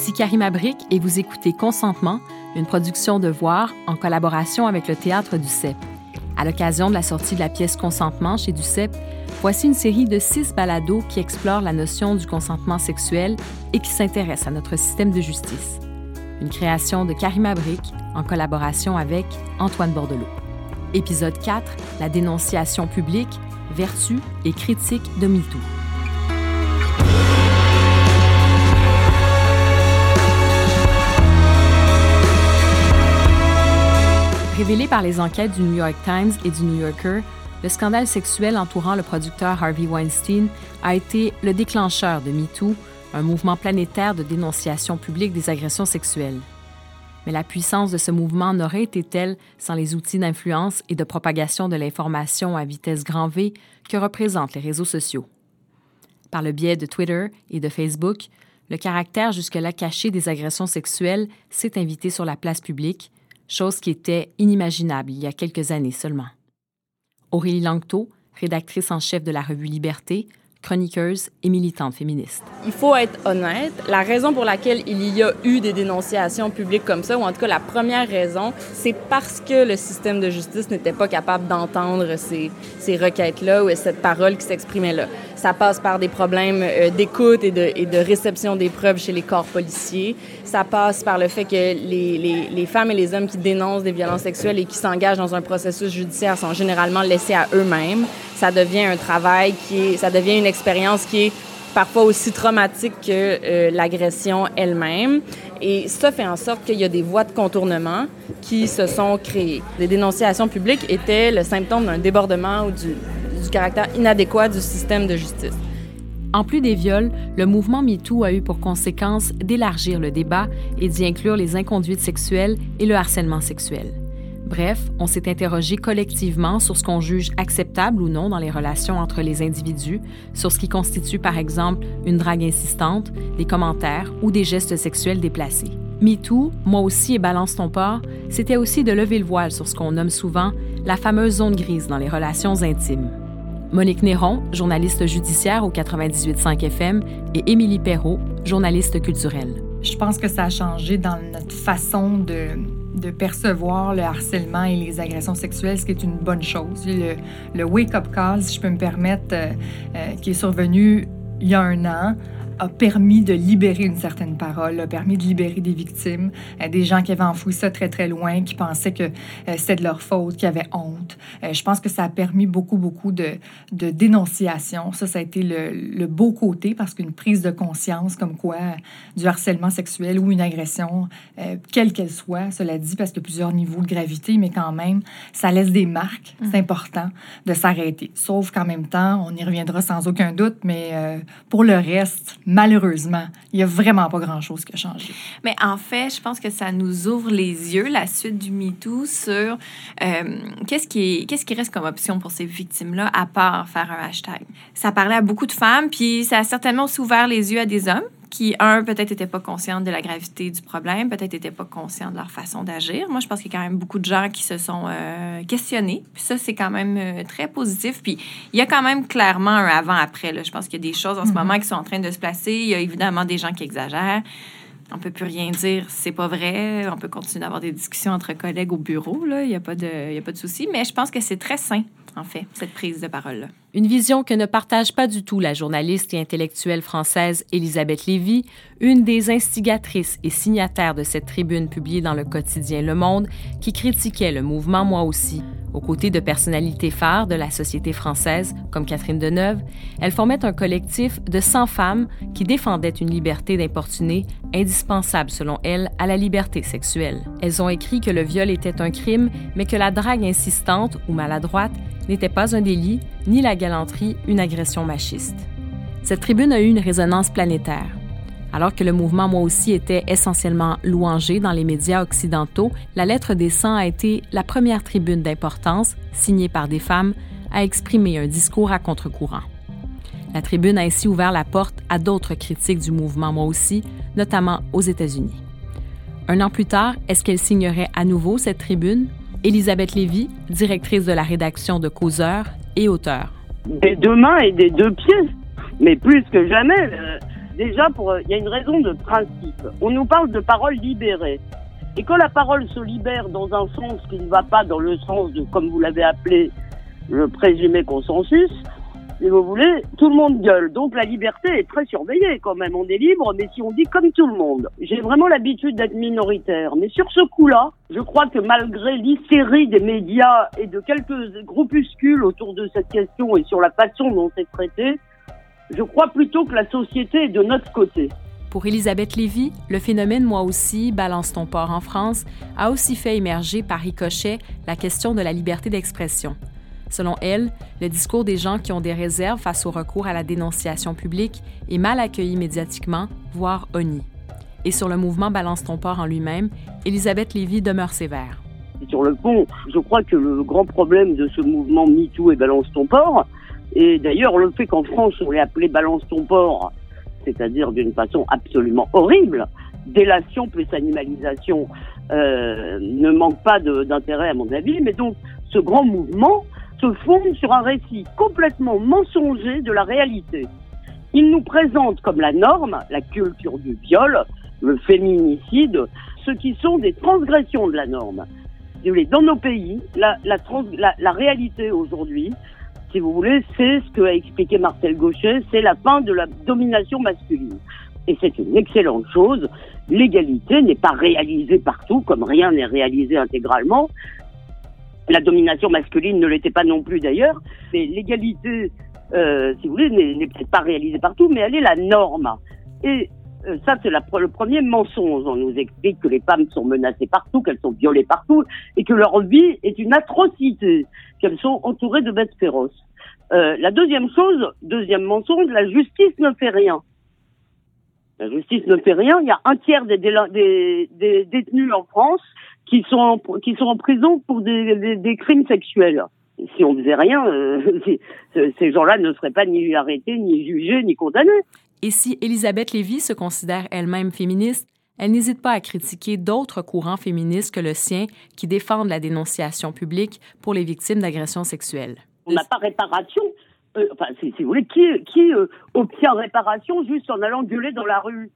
Ici Karima Brick et vous écoutez Consentement, une production de Voir en collaboration avec le Théâtre du CEP. À l'occasion de la sortie de la pièce Consentement chez du CEP, voici une série de six balados qui explorent la notion du consentement sexuel et qui s'intéressent à notre système de justice. Une création de Karima Brick en collaboration avec Antoine Bordelot. Épisode 4, la dénonciation publique, vertu et critique de MeToo. Révélé par les enquêtes du New York Times et du New Yorker, le scandale sexuel entourant le producteur Harvey Weinstein a été le déclencheur de MeToo, un mouvement planétaire de dénonciation publique des agressions sexuelles. Mais la puissance de ce mouvement n'aurait été telle sans les outils d'influence et de propagation de l'information à vitesse grand V que représentent les réseaux sociaux. Par le biais de Twitter et de Facebook, le caractère jusque-là caché des agressions sexuelles s'est invité sur la place publique, chose qui était inimaginable il y a quelques années seulement. Aurélie Langto, rédactrice en chef de la revue Liberté, chroniqueuse et militante féministe. Il faut être honnête, la raison pour laquelle il y a eu des dénonciations publiques comme ça, ou en tout cas la première raison, c'est parce que le système de justice n'était pas capable d'entendre ces, ces requêtes-là ou cette parole qui s'exprimait là. Ça passe par des problèmes euh, d'écoute et de, réception des preuves chez les corps policiers. Ça passe par le fait que les, femmes et les hommes qui dénoncent des violences sexuelles et qui s'engagent dans un processus judiciaire sont généralement laissés à eux-mêmes. Ça devient un travail qui est, ça devient une expérience qui est parfois aussi traumatique que euh, l'agression elle-même. Et ça fait en sorte qu'il y a des voies de contournement qui se sont créées. Les dénonciations publiques étaient le symptôme d'un débordement ou du caractère inadéquat du système de justice. En plus des viols, le mouvement MeToo a eu pour conséquence d'élargir le débat et d'y inclure les inconduites sexuelles et le harcèlement sexuel. Bref, on s'est interrogé collectivement sur ce qu'on juge acceptable ou non dans les relations entre les individus, sur ce qui constitue par exemple une drague insistante, des commentaires ou des gestes sexuels déplacés. MeToo, moi aussi et Balance ton port, c'était aussi de lever le voile sur ce qu'on nomme souvent la fameuse zone grise dans les relations intimes. Monique Néron, journaliste judiciaire au 98.5 FM, et Émilie Perrault, journaliste culturelle. Je pense que ça a changé dans notre façon de, percevoir le harcèlement et les agressions sexuelles, ce qui est une bonne chose. Le, le wake-up call, si je peux me permettre, euh, euh, qui est survenu il y a un an, a permis de libérer une certaine parole, a permis de libérer des victimes, euh, des gens qui avaient enfoui ça très, très loin, qui pensaient que euh, c'était de leur faute, qui avaient honte. Euh, je pense que ça a permis beaucoup, beaucoup de, de dénonciation. Ça, ça a été le, le beau côté parce qu'une prise de conscience comme quoi du harcèlement sexuel ou une agression, quelle qu'elle soit, cela dit, parce qu'il y a plusieurs niveaux de gravité, mais quand même, ça laisse des marques. C'est important de s'arrêter. Sauf qu'en même temps, on y reviendra sans aucun doute, mais pour le reste, malheureusement, il n'y a vraiment pas grand-chose qui a changé. Mais en fait, je pense que ça nous ouvre les yeux, la suite du MeToo, sur euh, qu'est-ce qui, qui reste comme option pour ces victimes-là, à part faire un hashtag. Ça parlait à beaucoup de femmes, puis ça a certainement aussi ouvert les yeux à des hommes qui, un, peut-être n'étaient pas conscients de la gravité du problème, peut-être n'étaient pas conscients de leur façon d'agir. Moi, je pense qu'il y a quand même beaucoup de gens qui se sont euh, questionnés. Puis ça, c'est quand même euh, très positif. Puis il y a quand même clairement un avant-après. Je pense qu'il y a des choses en ce mm-hmm. moment qui sont en train de se placer. Il y a évidemment des gens qui exagèrent. On peut plus rien dire, c'est pas vrai. On peut continuer d'avoir des discussions entre collègues au bureau, là. Il n'y a pas de, a pas de souci. Mais je pense que c'est très sain, en fait, cette prise de parole-là. Une vision que ne partage pas du tout la journaliste et intellectuelle française Elisabeth Lévy, une des instigatrices et signataires de cette tribune publiée dans le quotidien Le Monde, qui critiquait le mouvement Moi aussi. Aux côtés de personnalités phares de la société française, comme Catherine Deneuve, elle formait un collectif de 100 femmes qui défendaient une liberté d'importuner indispensable, selon elle, à la liberté sexuelle. Elles ont écrit que le viol était un crime, mais que la drague insistante ou maladroite n'était pas un délit, ni la galanterie une agression machiste. Cette tribune a eu une résonance planétaire. Alors que le mouvement Moi aussi était essentiellement louangé dans les médias occidentaux, la lettre des 100 a été la première tribune d'importance, signée par des femmes, à exprimer un discours à contre-courant. La tribune a ainsi ouvert la porte à d'autres critiques du mouvement Moi aussi, notamment aux États-Unis. Un an plus tard, est-ce qu'elle signerait à nouveau cette tribune? Elisabeth Lévy, directrice de la rédaction de Causeur et auteur. Des deux mains et des deux pieds, mais plus que jamais. Euh, Déjà, pour, il y a une raison de principe. On nous parle de parole libérée. Et quand la parole se libère dans un sens qui ne va pas dans le sens de, comme vous l'avez appelé, le présumé consensus, si vous voulez, tout le monde gueule. Donc la liberté est très surveillée quand même. On est libre, mais si on dit comme tout le monde. J'ai vraiment l'habitude d'être minoritaire. Mais sur ce coup-là, je crois que malgré l'hystérie des médias et de quelques groupuscules autour de cette question et sur la façon dont c'est traité, je crois plutôt que la société est de notre côté. Pour Elisabeth Lévy, le phénomène Moi aussi, balance ton port en France, a aussi fait émerger par ricochet la question de la liberté d'expression. Selon elle, le discours des gens qui ont des réserves face au recours à la dénonciation publique est mal accueilli médiatiquement, voire honni. Et sur le mouvement Balance ton port en lui-même, Elisabeth Lévy demeure sévère. Sur le fond, je crois que le grand problème de ce mouvement MeToo et Balance ton port, et d'ailleurs le fait qu'en France on l'ait appelé Balance ton port, c'est-à-dire d'une façon absolument horrible, délation plus animalisation euh, ne manque pas d'intérêt à mon avis, mais donc ce grand mouvement se fonde sur un récit complètement mensonger de la réalité. Il nous présente comme la norme la culture du viol, le féminicide, ce qui sont des transgressions de la norme. Dans nos pays, la, réalité aujourd'hui, si vous voulez, c'est ce que a expliqué Marcel Gauchet, c'est la fin de la domination masculine. Et c'est une excellente chose. L'égalité n'est pas réalisée partout, comme rien n'est réalisé intégralement. La domination masculine ne l'était pas non plus d'ailleurs. Mais l'égalité, euh, si vous voulez, n'est peut-être pas réalisée partout, mais elle est la norme. Et euh, ça, c'est le premier mensonge. On nous explique que les femmes sont menacées partout, qu'elles sont violées partout, et que leur vie est une atrocité, qu'elles sont entourées de bêtes féroces. Euh, la deuxième chose, deuxième mensonge, la justice ne fait rien. La justice ne fait rien. Il y a un tiers des, des, détenus en France qui sont en, qui sont en prison pour des, des crimes sexuels. Si on faisait rien, euh, ces gens-là ne seraient pas ni arrêtés, ni jugés, ni condamnés. Et si Elisabeth Lévy se considère elle-même féministe, elle n'hésite pas à critiquer d'autres courants féministes que le sien qui défendent la dénonciation publique pour les victimes d'agressions sexuelles. On n'a pas réparation. Euh, enfin, si, vous voulez, qui, qui euh, obtient réparation juste en allant gueuler dans la rue?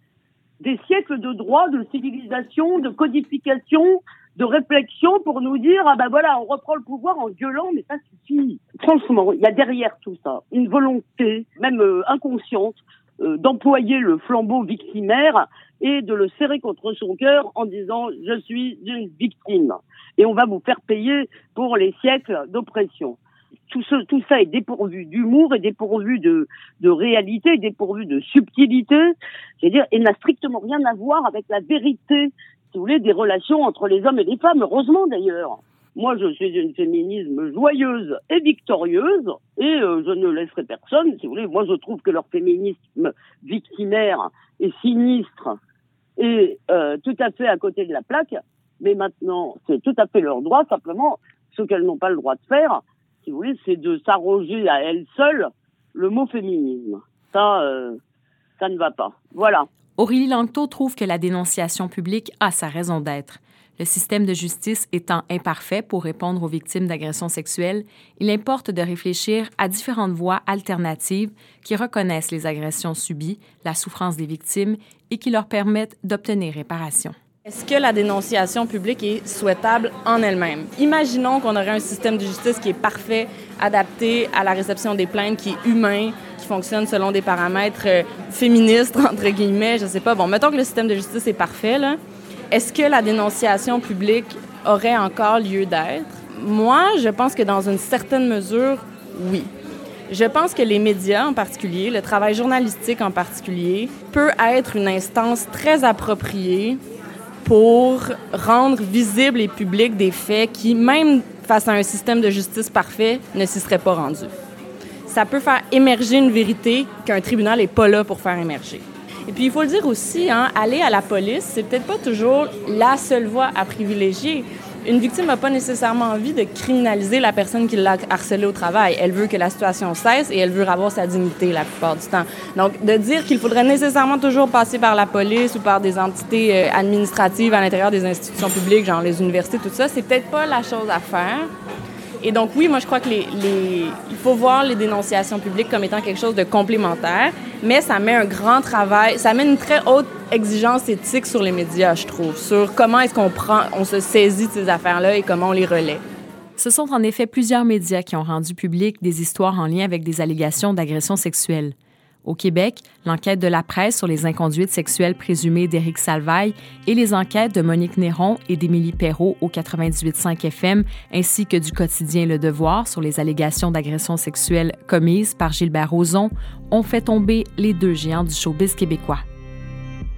Des siècles de droit, de civilisation, de codification, de réflexion pour nous dire ah ben voilà, on reprend le pouvoir en gueulant, mais ça suffit. Franchement, il y a derrière tout ça une volonté, même euh, inconsciente, euh, d'employer le flambeau victimaire et de le serrer contre son cœur en disant je suis une victime et on va vous faire payer pour les siècles d'oppression. Tout, ce, tout ça est dépourvu d'humour et dépourvu de, de réalité, dépourvu de subtilité, c'est-à-dire, et n'a strictement rien à voir avec la vérité, si vous voulez, des relations entre les hommes et les femmes, heureusement d'ailleurs. Moi, je suis une féminisme joyeuse et victorieuse, et euh, je ne laisserai personne, si vous voulez. Moi, je trouve que leur féminisme victimaire est sinistre et euh, tout à fait à côté de la plaque. Mais maintenant, c'est tout à fait leur droit. Simplement, ce qu'elles n'ont pas le droit de faire, si vous voulez, c'est de s'arroger à elles seules le mot féminisme. Ça, euh, ça ne va pas. Voilà. Aurélie Langto trouve que la dénonciation publique a sa raison d'être. Le système de justice étant imparfait pour répondre aux victimes d'agressions sexuelles, il importe de réfléchir à différentes voies alternatives qui reconnaissent les agressions subies, la souffrance des victimes et qui leur permettent d'obtenir réparation. Est-ce que la dénonciation publique est souhaitable en elle-même? Imaginons qu'on aurait un système de justice qui est parfait, adapté à la réception des plaintes, qui est humain, qui fonctionne selon des paramètres euh, féministes, entre guillemets, je sais pas. Bon, mettons que le système de justice est parfait, là. Est-ce que la dénonciation publique aurait encore lieu d'être? Moi, je pense que dans une certaine mesure, oui. Je pense que les médias en particulier, le travail journalistique en particulier, peut être une instance très appropriée pour rendre visibles et publics des faits qui, même face à un système de justice parfait, ne s'y seraient pas rendus. Ça peut faire émerger une vérité qu'un tribunal n'est pas là pour faire émerger. Et puis, il faut le dire aussi, hein, aller à la police, c'est peut-être pas toujours la seule voie à privilégier. Une victime n'a pas nécessairement envie de criminaliser la personne qui l'a harcelé au travail. Elle veut que la situation cesse et elle veut avoir sa dignité la plupart du temps. Donc, de dire qu'il faudrait nécessairement toujours passer par la police ou par des entités euh, administratives à l'intérieur des institutions publiques, genre les universités, tout ça, c'est peut-être pas la chose à faire. Et donc, oui, moi, je crois que les, il faut voir les dénonciations publiques comme étant quelque chose de complémentaire, mais ça met un grand travail, ça met une très haute exigence éthique sur les médias, je trouve, sur comment est-ce qu'on prend, on se saisit de ces affaires-là et comment on les relaie. Ce sont en effet plusieurs médias qui ont rendu public des histoires en lien avec des allégations d'agression sexuelle. Au Québec, l'enquête de la presse sur les inconduites sexuelles présumées d'Éric Salvaille et les enquêtes de Monique Néron et d'Émilie Perrault au 98.5 FM, ainsi que du quotidien Le Devoir sur les allégations d'agression sexuelle commises par Gilbert Rozon, ont fait tomber les deux géants du showbiz québécois.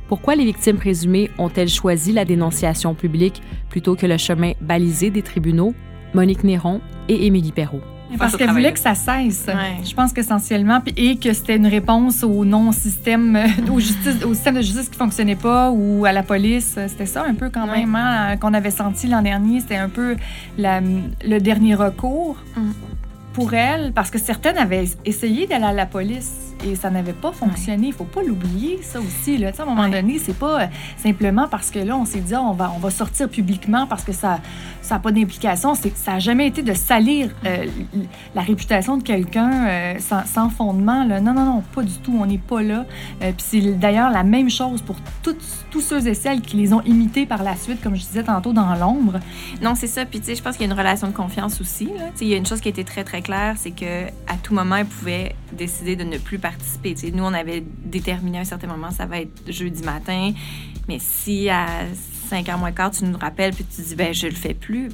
Pourquoi les victimes présumées ont-elles choisi la dénonciation publique plutôt que le chemin balisé des tribunaux? Monique Néron et Émilie Perrault. Parce qu'elle voulait que ça cesse. Je pense qu'essentiellement, et que c'était une réponse au non-système, euh, au, justice, au système de justice qui fonctionnait pas ou à la police. C'était ça un peu quand même hein, qu'on avait senti l'an dernier. C'était un peu le dernier recours mm. Pour elle, parce que certaines avaient essayé d'aller à la police et ça n'avait pas fonctionné. Il faut pas l'oublier, ça aussi. Là. À un moment donné, c'est pas euh, simplement parce que là, on s'est dit, ah, on, va, on va sortir publiquement parce que ça n'a pas d'implication. Ça n'a jamais été de salir euh, la réputation de quelqu'un euh, sans, fondement. Là. Non, non, non, pas du tout. On n'est pas là. Puis c'est d'ailleurs la même chose pour tous ceux et celles qui les ont imités par la suite, comme je disais tantôt, dans l'ombre. Non, c'est ça. Puis tu sais, je pense qu'il y a une relation de confiance aussi. Il y a une chose qui était très, très c'est que à tout moment, ils pouvaient décider de ne plus participer. nous, on avait déterminé à un certain moment, ça va être jeudi matin. Mais si à 5 h moins quart, tu nous rappelles, puis tu dis, ben je le fais plus,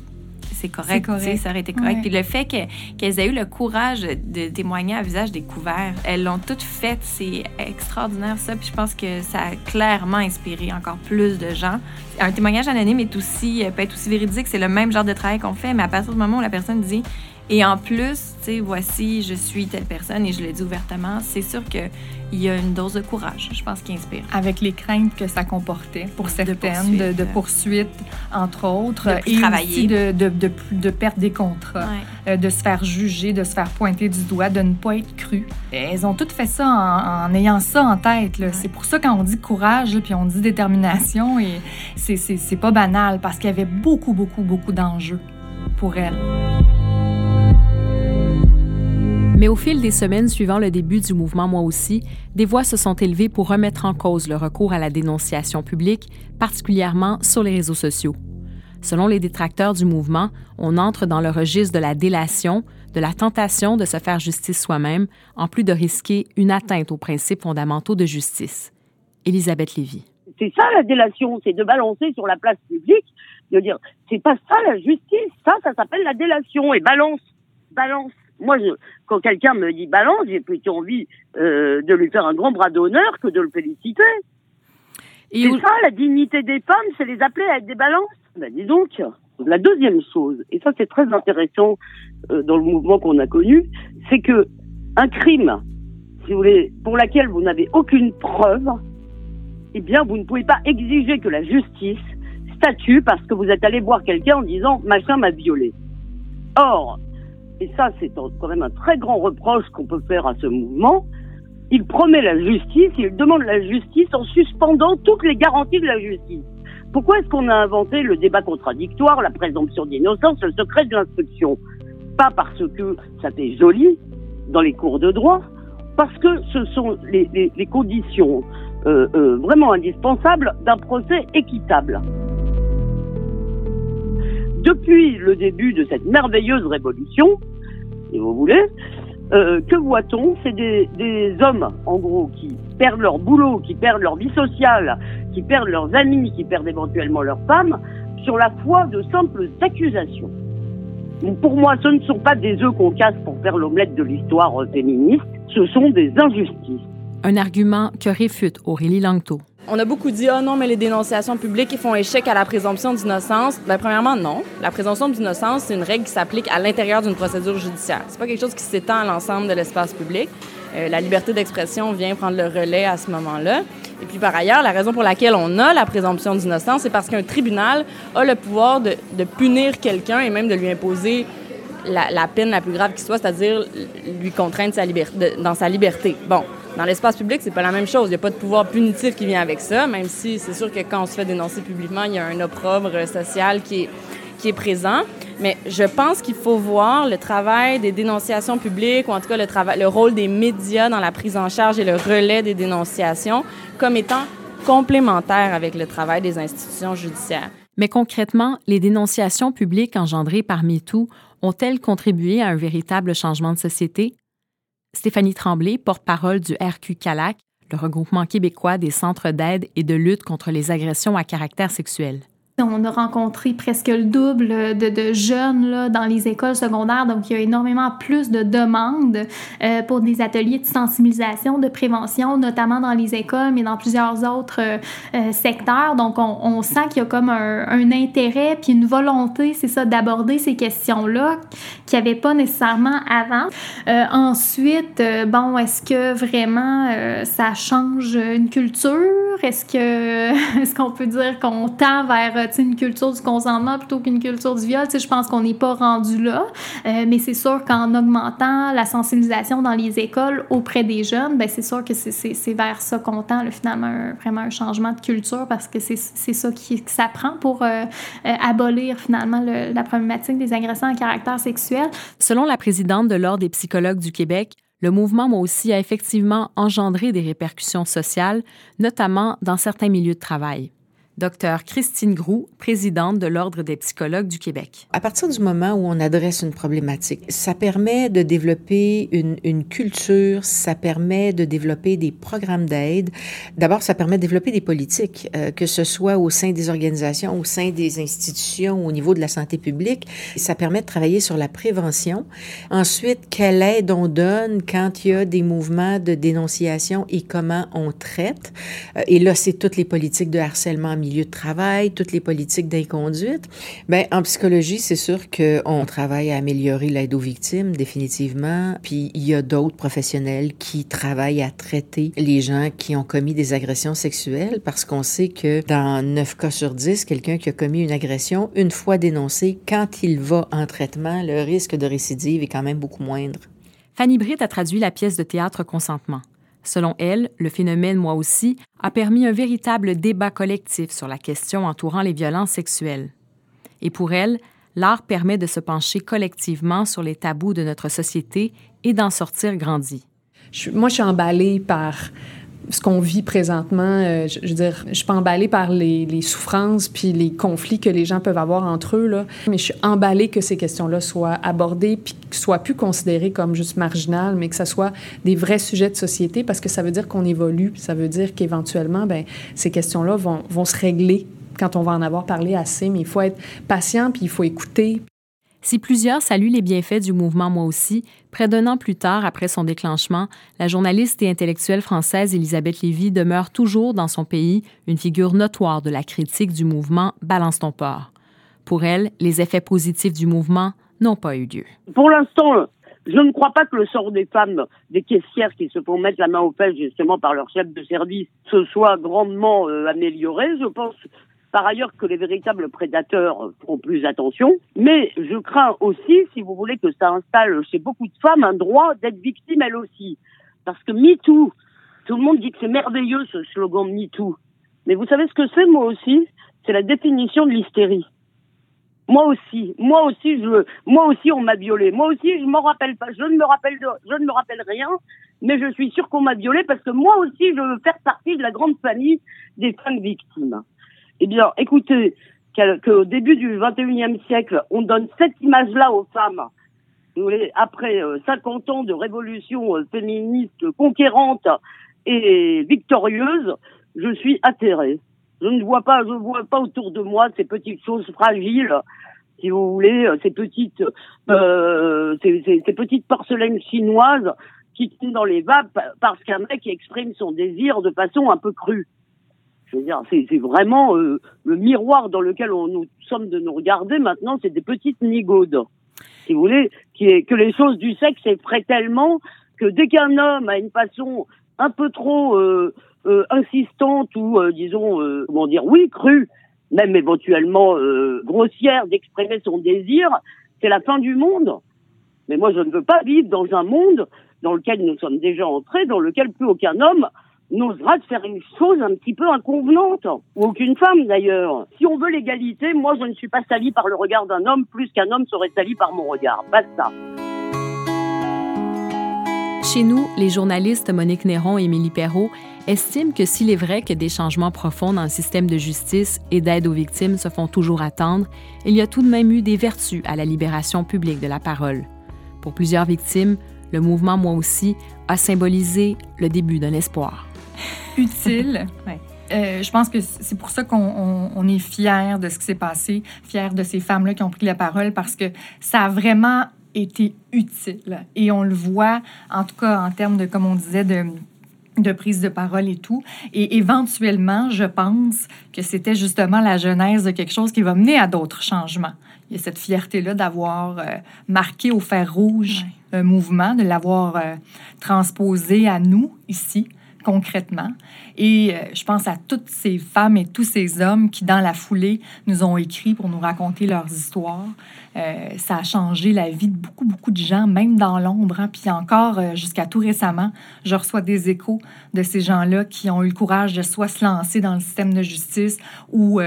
c'est correct, correct. ça aurait été correct. Puis le fait qu'elles aient eu le courage de témoigner à visage découvert, elles l'ont toutes fait, c'est extraordinaire ça. Puis je pense que ça a clairement inspiré encore plus de gens. Un témoignage anonyme est aussi, peut être aussi véridique, c'est le même genre de travail qu'on fait, mais à partir du moment où la personne dit et en plus, tu sais, voici, je suis telle personne et je le dis ouvertement, c'est sûr qu'il y a une dose de courage, je pense, qui inspire. Avec les craintes que ça comportait pour certaines, de poursuite, entre autres, et aussi de, de, de, perdre des contrats, euh, de se faire juger, de se faire pointer du doigt, de ne pas être cru. Elles ont toutes fait ça en, ayant ça en tête. C'est pour ça quand on dit courage, puis on dit détermination, et c'est pas banal, parce qu'il y avait beaucoup, beaucoup, beaucoup d'enjeux pour elles. Mais au fil des semaines suivant le début du mouvement Moi aussi, des voix se sont élevées pour remettre en cause le recours à la dénonciation publique, particulièrement sur les réseaux sociaux. Selon les détracteurs du mouvement, on entre dans le registre de la délation, de la tentation de se faire justice soi-même, en plus de risquer une atteinte aux principes fondamentaux de justice. Elisabeth Lévy. C'est ça la délation, c'est de balancer sur la place publique, de dire c'est pas ça la justice, ça, ça s'appelle la délation et balance, balance moi, je, quand quelqu'un me dit balance, j'ai plutôt envie euh, de lui faire un grand bras d'honneur que de le féliciter. Et ça, la dignité des femmes, c'est les appeler à être des balances. Ben, dis donc, la deuxième chose, et ça c'est très intéressant euh, dans le mouvement qu'on a connu, c'est que un crime, si vous voulez, pour laquelle vous n'avez aucune preuve, eh bien, vous ne pouvez pas exiger que la justice statue parce que vous êtes allé voir quelqu'un en disant machin m'a violé. Or, et ça c'est quand même un très grand reproche qu'on peut faire à ce mouvement, il promet la justice, il demande la justice en suspendant toutes les garanties de la justice. Pourquoi est-ce qu'on a inventé le débat contradictoire, la présomption d'innocence, le secret de l'instruction? Pas parce que ça fait joli dans les cours de droit, parce que ce sont les, conditions euh, euh, vraiment indispensables d'un procès équitable. Depuis le début de cette merveilleuse révolution, si vous voulez. Euh, que voit-on? C'est des, des, hommes, en gros, qui perdent leur boulot, qui perdent leur vie sociale, qui perdent leurs amis, qui perdent éventuellement leurs femmes, sur la foi de simples accusations. pour moi, ce ne sont pas des œufs qu'on casse pour faire l'omelette de l'histoire féministe, ce sont des injustices. Un argument que réfute Aurélie Langto. On a beaucoup dit, oh non, mais les dénonciations publiques, font échec à la présomption d'innocence. Bien, premièrement, non. La présomption d'innocence, c'est une règle qui s'applique à l'intérieur d'une procédure judiciaire. C'est pas quelque chose qui s'étend à l'ensemble de l'espace public. Euh, la liberté d'expression vient prendre le relais à ce moment-là. Et puis, par ailleurs, la raison pour laquelle on a la présomption d'innocence, c'est parce qu'un tribunal a le pouvoir de, punir quelqu'un et même de lui imposer la, peine la plus grave qui soit, c'est-à-dire lui contraindre dans sa liberté. Bon. Dans l'espace public, c'est pas la même chose. Il n'y a pas de pouvoir punitif qui vient avec ça, même si c'est sûr que quand on se fait dénoncer publiquement, il y a un opprobre social qui est, qui est présent. Mais je pense qu'il faut voir le travail des dénonciations publiques, ou en tout cas le, travail, le rôle des médias dans la prise en charge et le relais des dénonciations, comme étant complémentaire avec le travail des institutions judiciaires. Mais concrètement, les dénonciations publiques engendrées par MeToo ont-elles contribué à un véritable changement de société? Stéphanie Tremblay, porte-parole du RQ Calac, le regroupement québécois des centres d'aide et de lutte contre les agressions à caractère sexuel. On a rencontré presque le double de, jeunes dans les écoles secondaires, donc il y a énormément plus de demandes euh, pour des ateliers de sensibilisation, de prévention, notamment dans les écoles, mais dans plusieurs autres euh, euh secteurs. Donc on, sent qu'il y a comme un, intérêt puis une volonté, c'est ça, d'aborder ces questions-là qu'il n'y avait pas nécessairement avant. Ensuite, bon, est-ce que vraiment ça change une culture? Est-ce que est-ce qu'on peut dire qu'on tend vers une culture du consentement plutôt qu'une culture du viol. Je pense qu'on n'est pas rendu là, euh, mais c'est sûr qu'en augmentant la sensibilisation dans les écoles auprès des jeunes, ben c'est sûr que c'est vers ça qu'on tend finalement vraiment un changement de culture parce que c'est ça qui, s'apprend pour euh, euh, abolir finalement le, la problématique des agressions à caractère sexuel. Selon la présidente de l'Ordre des psychologues du Québec, le mouvement Moi aussi a effectivement engendré des répercussions sociales, notamment dans certains milieux de travail. Docteur Christine Groux, présidente de l'Ordre des psychologues du Québec. À partir du moment où on adresse une problématique, ça permet de développer une, culture, ça permet de développer des programmes d'aide. D'abord, ça permet de développer des politiques, euh, que ce soit au sein des organisations, au sein des institutions, au niveau de la santé publique. Ça permet de travailler sur la prévention. Ensuite, quelle aide on donne quand il y a des mouvements de dénonciation et comment on traite. Euh, et là, c'est toutes les politiques de harcèlement milieu de travail, toutes les politiques d'inconduite. Ben, en psychologie, c'est sûr qu'on travaille à améliorer l'aide aux victimes, définitivement. Puis il y a d'autres professionnels qui travaillent à traiter les gens qui ont commis des agressions sexuelles parce qu'on sait que dans 9 cas sur 10, quelqu'un qui a commis une agression, une fois dénoncé, quand il va en traitement, le risque de récidive est quand même beaucoup moindre. Fanny Britt a traduit la pièce de théâtre Consentement. Selon elle, le phénomène Moi aussi a permis un véritable débat collectif sur la question entourant les violences sexuelles. Et pour elle, l'art permet de se pencher collectivement sur les tabous de notre société et d'en sortir grandi. moi, je suis emballée par ce qu'on vit présentement, euh, je, veux dire, je suis pas emballée par les, les, souffrances puis les conflits que les gens peuvent avoir entre eux, là, mais je suis emballée que ces questions-là soient abordées puis que soient plus considérées comme juste marginales, mais que ça soit des vrais sujets de société parce que ça veut dire qu'on évolue, ça veut dire qu'éventuellement, ben ces questions-là vont, vont se régler quand on va en avoir parlé assez, mais il faut être patient puis il faut écouter. Si plusieurs saluent les bienfaits du mouvement Moi aussi, près d'un an plus tard, après son déclenchement, la journaliste et intellectuelle française Elisabeth Lévy demeure toujours dans son pays une figure notoire de la critique du mouvement Balance ton port. Pour elle, les effets positifs du mouvement n'ont pas eu lieu. Pour l'instant, je ne crois pas que le sort des femmes, des caissières qui se font mettre la main aux fesses justement par leur chef de service, se soit grandement euh, amélioré. Je pense par ailleurs que les véritables prédateurs feront plus attention. Mais je crains aussi, si vous voulez, que ça installe chez beaucoup de femmes un droit d'être victime elles aussi. Parce que MeToo, tout le monde dit que c'est merveilleux ce slogan MeToo. Mais vous savez ce que c'est, moi aussi? C'est la définition de l'hystérie. Moi aussi, moi aussi, je, moi aussi, on m'a violé. Moi aussi, je m'en rappelle pas. Je ne me rappelle, de, je ne me rappelle rien, mais je suis sûre qu'on m'a violé parce que moi aussi, je veux faire partie de la grande famille des femmes victimes. Eh bien, écoutez, qu'au début du 21e siècle, on donne cette image-là aux femmes. Après 50 euh, ans de révolution euh, féministe conquérante et victorieuse, je suis atterrée. Je ne vois pas, je vois pas autour de moi ces petites choses fragiles, si vous voulez, euh, ces petites, ces, petites porcelaines chinoises qui tombent dans les vapes parce qu'un mec exprime son désir de façon un peu crue. C'est vraiment euh, le miroir dans lequel on, nous sommes de nous regarder maintenant, c'est des petites nigaudes, si vous voulez, qui est que les choses du sexe effraient tellement que dès qu'un homme a une façon un peu trop euh, euh, insistante ou disons comment dire oui crue, même éventuellement grossière d'exprimer son désir, c'est la fin du monde. Mais moi, je ne veux pas vivre dans un monde dans lequel nous sommes déjà entrés, dans lequel plus aucun homme n'osera de faire une chose un petit peu inconvenante, ou aucune femme d'ailleurs. Si on veut l'égalité, moi je ne suis pas salie par le regard d'un homme plus qu'un homme serait sali par mon regard. Basta. Chez nous, les journalistes Monique Néron et Émilie Perrault estiment que s'il est vrai que des changements profonds dans le système de justice et d'aide aux victimes se font toujours attendre, il y a tout de même eu des vertus à la libération publique de la parole. Pour plusieurs victimes, le mouvement Moi aussi a symbolisé le début d'un espoir. Utile. Euh, je pense que c'est pour ça qu'on est fiers de ce qui s'est passé, fiers de ces femmes-là qui ont pris la parole parce que ça a vraiment été utile. Et on le voit, en tout cas en termes de, comme on disait, de, de prise de parole et tout. Et éventuellement, je pense que c'était justement la genèse de quelque chose qui va mener à d'autres changements. Il y a cette fierté-là d'avoir euh, marqué au fer rouge un mouvement, de l'avoir euh, transposé à nous ici concrètement. Et euh, je pense à toutes ces femmes et tous ces hommes qui, dans la foulée, nous ont écrit pour nous raconter leurs histoires. Euh, ça a changé la vie de beaucoup, beaucoup de gens, même dans l'ombre. Hein. Puis encore, euh, jusqu'à tout récemment, je reçois des échos de ces gens-là qui ont eu le courage de soit se lancer dans le système de justice ou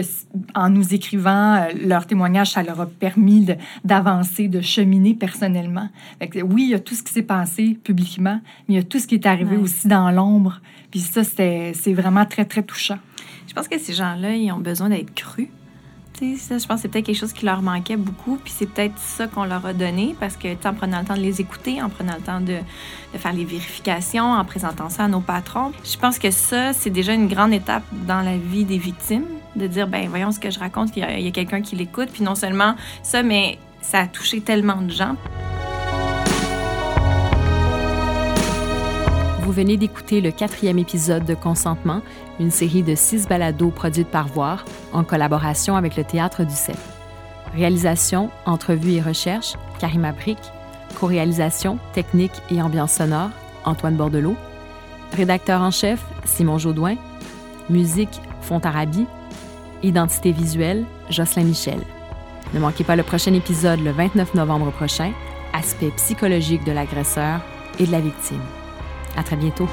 que en nous écrivant euh, leur témoignage, ça leur a permis d'avancer, de, cheminer personnellement. oui, il y a tout ce qui s'est passé publiquement, mais il y a tout ce qui est arrivé aussi dans l'ombre. Puis ça, c'est vraiment très, très touchant. Je pense que ces gens-là, ils ont besoin d'être crus. Ça, je pense que c'est peut-être quelque chose qui leur manquait beaucoup, puis c'est peut-être ça qu'on leur a donné, parce que en prenant le temps de les écouter, en prenant le temps de, faire les vérifications, en présentant ça à nos patrons, je pense que ça, c'est déjà une grande étape dans la vie des victimes, de dire, ben voyons ce que je raconte, qu'il y a quelqu'un qui l'écoute, puis non seulement ça, mais ça a touché tellement de gens. Vous venez d'écouter le quatrième épisode de Consentement, une série de six balados produites par Voir en collaboration avec le Théâtre du CEP. Réalisation, entrevue et recherche, Karima Brick. Co-réalisation, technique et ambiance sonore, Antoine Bordelot. Rédacteur en chef, Simon Jaudoin. Musique, Fontarabi. Identité visuelle, Jocelyn Michel. Ne manquez pas le prochain épisode le 29 novembre prochain, aspect psychologique de l'agresseur et de la victime. À très bientôt.